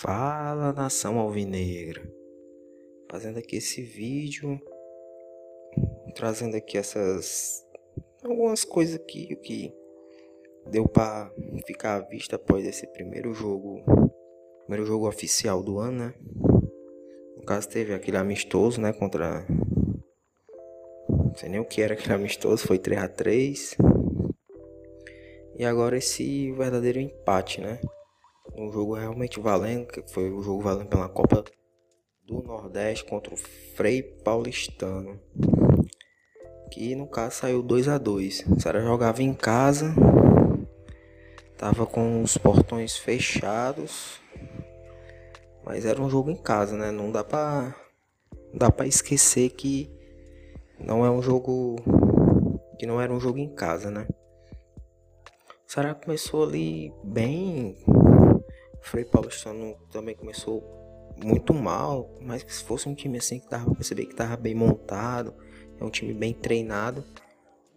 Fala nação alvinegra, fazendo aqui esse vídeo, trazendo aqui essas algumas coisas aqui que deu para ficar à vista após esse primeiro jogo, primeiro jogo oficial do ano, né? No caso teve aquele amistoso, né, contra não sei nem o que era aquele amistoso, foi 3 a 3 E agora esse verdadeiro empate, né? Um jogo realmente valendo, que foi o jogo valendo pela Copa do Nordeste contra o Frei Paulistano. Que no caso saiu 2 a 2 O Ceará jogava em casa, tava com os portões fechados, mas era um jogo em casa, né? Não dá pra, não dá pra esquecer que não é um jogo que não era um jogo em casa, né? Ceará começou ali bem Frei Paulistano também começou muito mal, mas se fosse um time assim que dava pra perceber que tava bem montado, é um time bem treinado,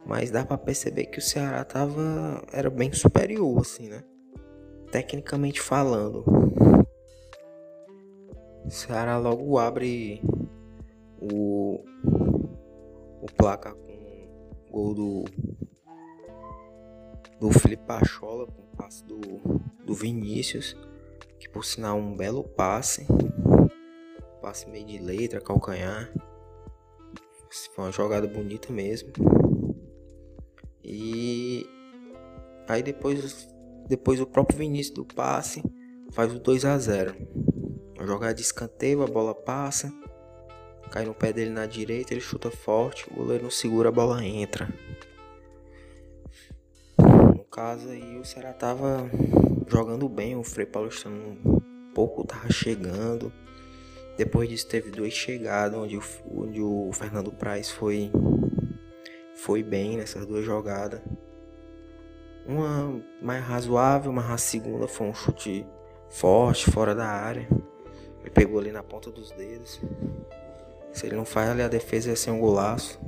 mas dá para perceber que o Ceará tava era bem superior assim, né? Tecnicamente falando. O Ceará logo abre o o placar com o gol do do Felipe Pachola com o passe do, do Vinícius que por sinal um belo passe, passe meio de letra, calcanhar. Foi uma jogada bonita mesmo. E aí depois, depois o próprio Vinícius do passe faz o 2 a 0. Uma jogada de escanteio, a bola passa, cai no pé dele na direita, ele chuta forte, o goleiro não segura, a bola entra. No caso aí o Ceará tava jogando bem, o Frei Paulistano um pouco tava chegando. Depois disso teve duas chegadas onde o, onde o Fernando Praz foi foi bem nessas duas jogadas. Uma mais razoável, mas a segunda foi um chute forte, fora da área. Ele pegou ali na ponta dos dedos. Se ele não faz ali a defesa ia ser um golaço.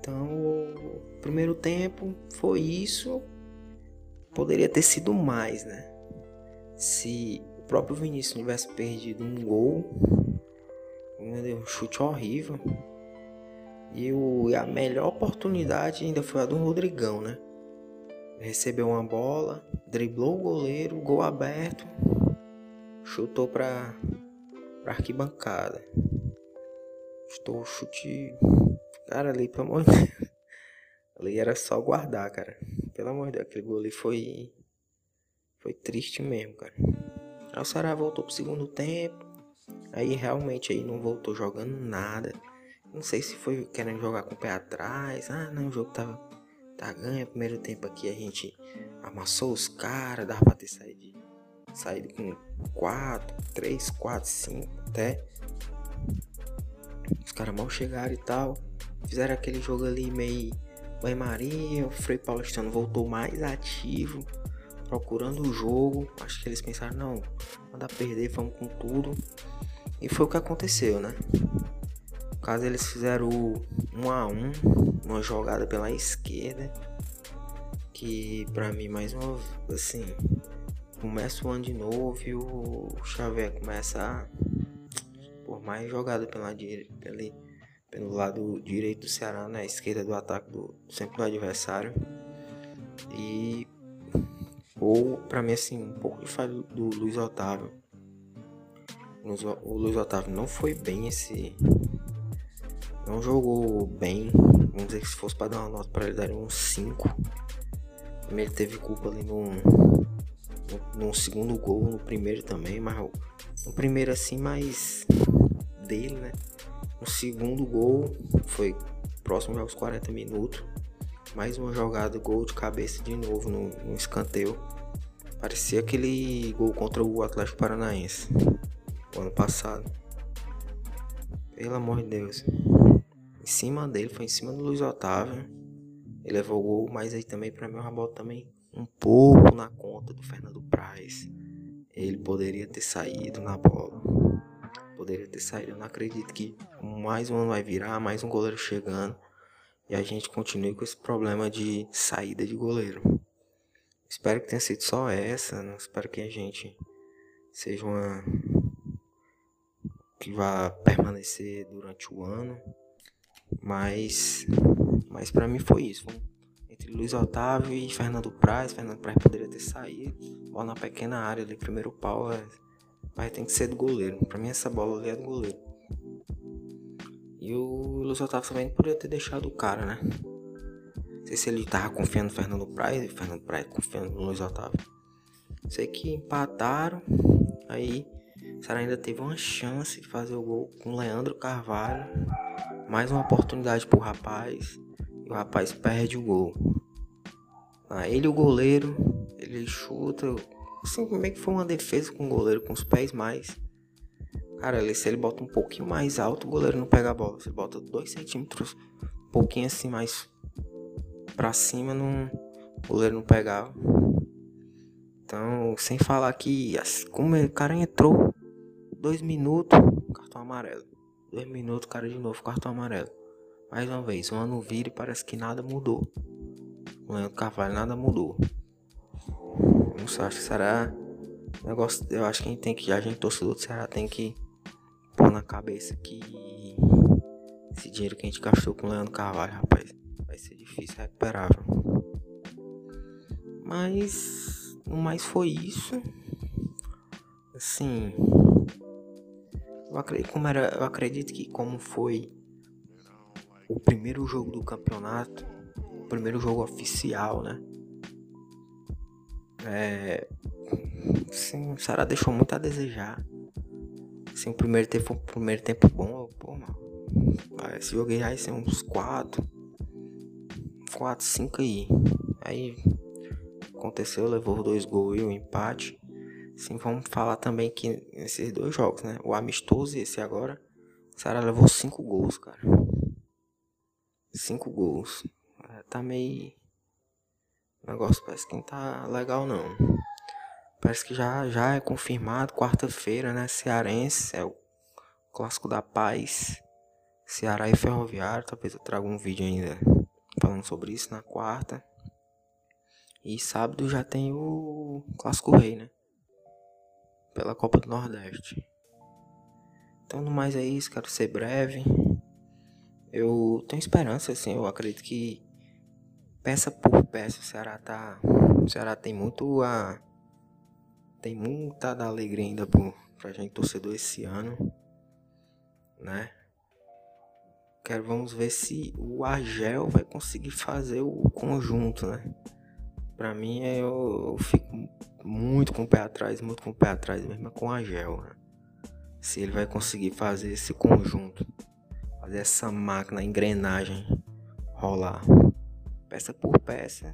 Então, o primeiro tempo foi isso poderia ter sido mais, né? Se o próprio Vinícius tivesse perdido um gol, um chute horrível. E o, a melhor oportunidade ainda foi a do Rodrigão, né? Recebeu uma bola, driblou o goleiro, gol aberto, chutou para pra arquibancada. Estou chute. Cara, ali, pelo amor de Deus. Ali era só guardar, cara. Pelo amor de Deus, aquele gol ali foi. Foi triste mesmo, cara. Aí o Ceará voltou pro segundo tempo. Aí realmente aí não voltou jogando nada. Não sei se foi querendo jogar com o pé atrás. Ah, não, o jogo tava. Tá ganho. Primeiro tempo aqui a gente amassou os caras. Dava pra ter saído, saído com 4, 3, 4, 5 até. Os caras mal chegaram e tal. Fizeram aquele jogo ali meio Banho Maria, o Frei Paulistano voltou mais ativo, procurando o jogo. Acho que eles pensaram, não, manda perder, vamos com tudo. E foi o que aconteceu, né? No caso, eles fizeram o 1 a 1 uma jogada pela esquerda. Que pra mim, mais uma assim, começa o ano de novo e o Xavier começa a. Por mais jogada pela direita pelo lado direito do Ceará, na né, esquerda do ataque do sempre do adversário. E ou para mim assim, um pouco de falha do Luiz Otávio. O Luiz Otávio não foi bem esse não jogou bem. Vamos dizer que se fosse para dar uma nota para ele daria um 5. Ele teve culpa ali no, no, no, segundo gol, no primeiro também, mas no primeiro assim mais dele, né? O segundo gol foi próximo aos 40 minutos. Mais uma jogada, gol de cabeça de novo no, no escanteio. Parecia aquele gol contra o Atlético Paranaense ano passado. Pelo amor de Deus. Em cima dele, foi em cima do Luiz Otávio. Ele levou o gol, mas aí também para mim o Rabota também um pouco na conta do Fernando Praz. Ele poderia ter saído na bola poderia ter saído. Eu não acredito que mais um ano vai virar, mais um goleiro chegando e a gente continue com esse problema de saída de goleiro. Espero que tenha sido só essa, não espero que a gente seja uma que vá permanecer durante o ano, mas mas para mim foi isso. Entre Luiz Otávio e Fernando Praz, Fernando Praz poderia ter saído, bola na pequena área ali, primeiro pau, é, mas tem que ser do goleiro. Para mim essa bola ali é do goleiro. E o Luiz Otávio também poderia ter deixado o cara, né? Não sei se ele tava confiando no Fernando Praz e Fernando Praz confiando no Luiz Otávio. Sei que empataram, aí o Ceará ainda teve uma chance de fazer o gol com o Leandro Carvalho. Mais uma oportunidade pro rapaz. E o rapaz perde o gol. Ah, ele o goleiro, ele chuta. Assim, meio que foi uma defesa com o goleiro com os pés mais. Cara, ele, se ele bota um pouquinho mais alto, o goleiro não pega a bola. Se ele bota 2 centímetros, um pouquinho assim mais pra cima, não, o goleiro não pegava. Então, sem falar que como o cara entrou, dois minutos, cartão amarelo. Dois minutos, cara de novo, cartão amarelo. Mais uma vez, o ano vira e parece que nada mudou. O Leandro Carvalho nada mudou. Não acho que será. Negócio, eu acho que a gente tem que, a gente torcedor do Ceará tem que pôr na cabeça que esse dinheiro que a gente gastou com o Leandro Carvalho, rapaz, vai ser difícil recuperar. Mas, no mais foi isso. Assim, eu acredito, como era, eu acredito que como foi o primeiro jogo do campeonato, o primeiro jogo oficial, né? É, sim, o Sara deixou muito a desejar. Assim, o primeiro tempo um primeiro tempo bom, pô, mano. Esse jogo aí ser uns 4, 4, 5 aí. Aí aconteceu, levou dois gols e um empate. Sim, vamos falar também que nesses dois jogos, né? O amistoso e esse agora, o Ceará levou 5 gols, cara. 5 gols. É, tá meio. O negócio parece que não tá legal não. Parece que já, já é confirmado, quarta-feira, né? Cearense, é o clássico da paz. Ceará e Ferroviário. Talvez eu traga um vídeo ainda falando sobre isso na quarta. E sábado já tem o Clássico Rei, né? pela Copa do Nordeste. Então, no mais é isso, quero ser breve. Eu tenho esperança, assim, eu acredito que peça por peça o Ceará tá. O Ceará tem muito a. Tem muita da alegria ainda pro, pra gente torcedor esse ano. Né? Quero vamos ver se o Argel vai conseguir fazer o conjunto, né? Pra mim eu, eu fico muito com o pé atrás, muito com o pé atrás mesmo com a Gel. Né? Se ele vai conseguir fazer esse conjunto, fazer essa máquina, engrenagem rolar peça por peça,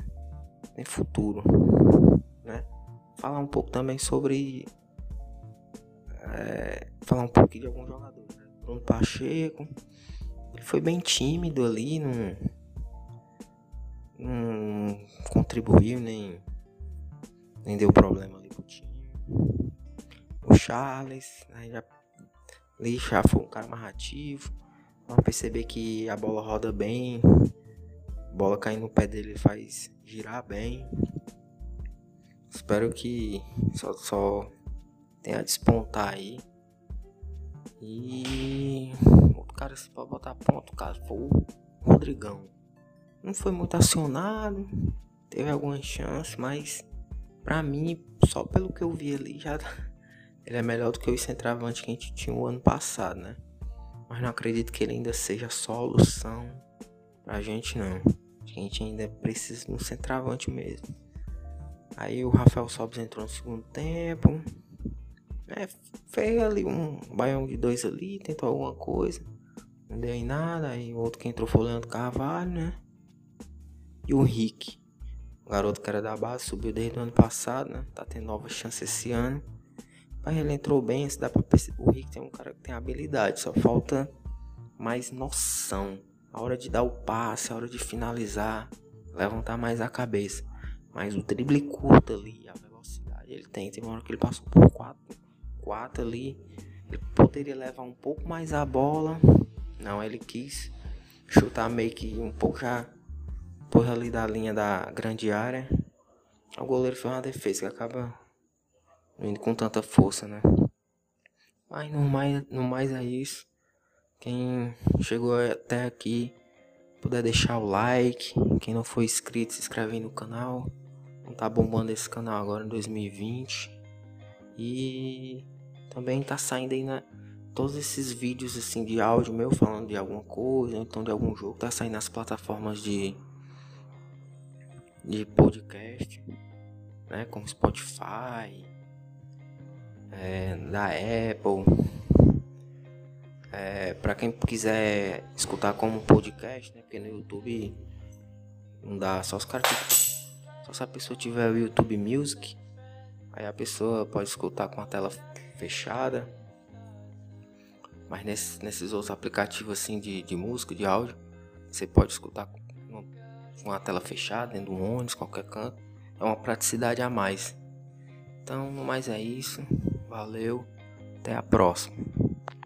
tem futuro, né? Falar um pouco também sobre é, falar um pouco de alguns jogadores. Né? Bruno Pacheco, ele foi bem tímido ali, não, não contribuiu nem nem deu problema ali pro time. O Charles, aí já, ali já foi um cara mais ativo. Vamos perceber que a bola roda bem. Bola caindo no pé dele faz girar bem. Espero que só, só tenha a despontar aí. E outro cara se pode botar ponto, cara, foi o Rodrigão. Não foi muito acionado, teve algumas chances, mas Pra mim, só pelo que eu vi ali, já ele é melhor do que o centroavante que a gente tinha o ano passado, né? Mas não acredito que ele ainda seja a solução pra gente, não. A gente ainda precisa de um centroavante mesmo. Aí o Rafael Sobis entrou no segundo tempo. É, fez ali um baião de dois ali, tentou alguma coisa. Não deu em nada. Aí o outro que entrou foi o Leandro Carvalho, né? E o Rick. O garoto que era da base subiu desde o ano passado, né? Tá tendo nova chance esse ano. Mas ele entrou bem, se dá pra perceber. O Rick tem um cara que tem habilidade, só falta mais noção. Hora de dar o passe, a hora de finalizar, levantar mais a cabeça. Mas o drible curto ali, a velocidade ele tem. Tem uma hora que ele passou por 4, 4 ali. Ele poderia levar um pouco mais a bola. Não, ele quis chutar meio que um pouco já por ali da linha da grande área. O goleiro fez uma defesa que acaba indo com tanta força, né? Mas no mais, no mais é isso. Quem chegou até aqui, puder deixar o like. Quem não for inscrito, se inscreve aí no canal. Não tá bombando esse canal agora em 2020. E também tá saindo aí na todos esses vídeos assim de áudio meu falando de alguma coisa, então de algum jogo, tá saindo nas plataformas de de podcast, né, como Spotify, é, da Apple. É, para quem quiser escutar como podcast, né, porque no YouTube não dá só os caras só se a pessoa tiver o YouTube Music, aí a pessoa pode escutar com a tela fechada mas nesse, nesses outros aplicativos assim de, de música, de áudio, você pode escutar com uma tela fechada, dentro do ônibus, qualquer canto. É uma praticidade a mais. Então, mais é isso. Valeu. Até a próxima.